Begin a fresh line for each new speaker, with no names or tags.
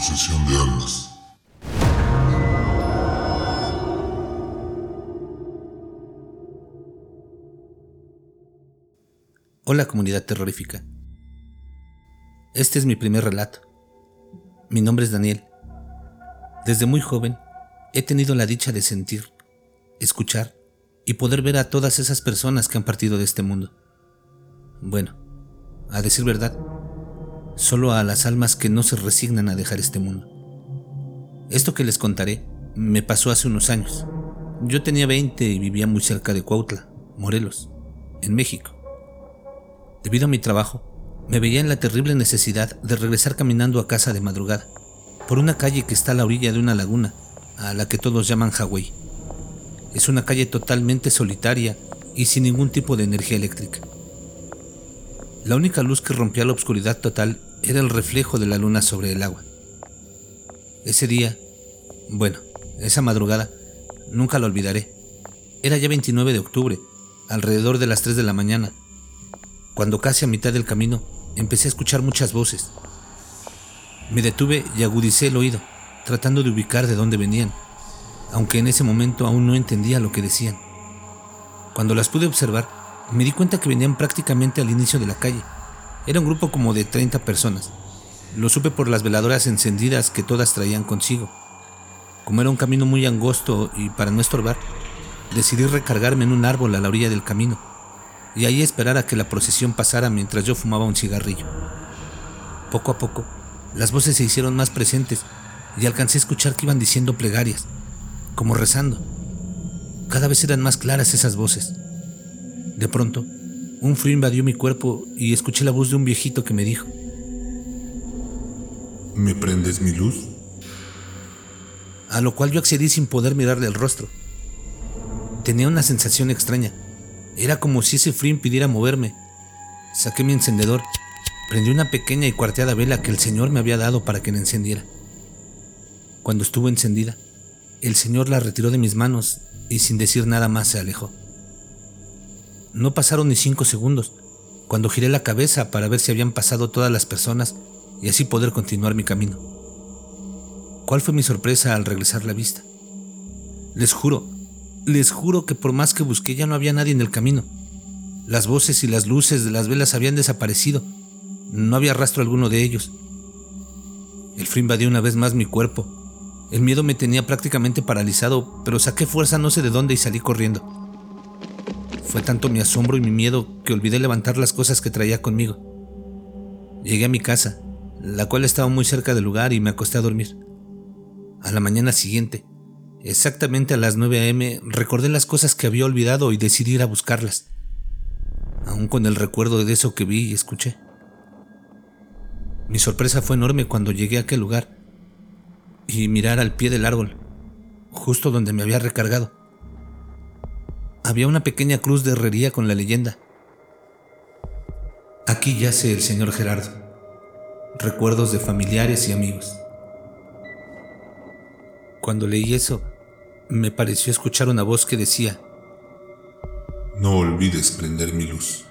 De almas.
Hola comunidad terrorífica. Este es mi primer relato. Mi nombre es Daniel. Desde muy joven he tenido la dicha de sentir, escuchar y poder ver a todas esas personas que han partido de este mundo. Bueno, a decir verdad, solo a las almas que no se resignan a dejar este mundo. Esto que les contaré me pasó hace unos años. Yo tenía 20 y vivía muy cerca de Cuautla, Morelos, en México. Debido a mi trabajo, me veía en la terrible necesidad de regresar caminando a casa de madrugada, por una calle que está a la orilla de una laguna, a la que todos llaman Hawái. Es una calle totalmente solitaria y sin ningún tipo de energía eléctrica. La única luz que rompía la oscuridad total era el reflejo de la luna sobre el agua. Ese día, bueno, esa madrugada, nunca lo olvidaré. Era ya 29 de octubre, alrededor de las 3 de la mañana, cuando casi a mitad del camino empecé a escuchar muchas voces. Me detuve y agudicé el oído, tratando de ubicar de dónde venían, aunque en ese momento aún no entendía lo que decían. Cuando las pude observar, me di cuenta que venían prácticamente al inicio de la calle. Era un grupo como de 30 personas. Lo supe por las veladoras encendidas que todas traían consigo. Como era un camino muy angosto y para no estorbar, decidí recargarme en un árbol a la orilla del camino y ahí esperar a que la procesión pasara mientras yo fumaba un cigarrillo. Poco a poco, las voces se hicieron más presentes y alcancé a escuchar que iban diciendo plegarias, como rezando. Cada vez eran más claras esas voces. De pronto, un frío invadió mi cuerpo y escuché la voz de un viejito que me dijo,
¿Me prendes mi luz?
A lo cual yo accedí sin poder mirarle el rostro. Tenía una sensación extraña. Era como si ese frío impidiera moverme. Saqué mi encendedor, prendí una pequeña y cuarteada vela que el Señor me había dado para que la encendiera. Cuando estuvo encendida, el Señor la retiró de mis manos y sin decir nada más se alejó. No pasaron ni cinco segundos cuando giré la cabeza para ver si habían pasado todas las personas y así poder continuar mi camino. ¿Cuál fue mi sorpresa al regresar la vista? Les juro, les juro que por más que busqué ya no había nadie en el camino. Las voces y las luces de las velas habían desaparecido. No había rastro alguno de ellos. El frío invadió una vez más mi cuerpo. El miedo me tenía prácticamente paralizado, pero saqué fuerza no sé de dónde y salí corriendo. Fue tanto mi asombro y mi miedo que olvidé levantar las cosas que traía conmigo. Llegué a mi casa, la cual estaba muy cerca del lugar y me acosté a dormir. A la mañana siguiente, exactamente a las 9 a.m., recordé las cosas que había olvidado y decidí ir a buscarlas, aún con el recuerdo de eso que vi y escuché. Mi sorpresa fue enorme cuando llegué a aquel lugar y mirar al pie del árbol, justo donde me había recargado había una pequeña cruz de herrería con la leyenda. Aquí yace el señor Gerardo. Recuerdos de familiares y amigos. Cuando leí eso, me pareció escuchar una voz que decía,
No olvides prender mi luz.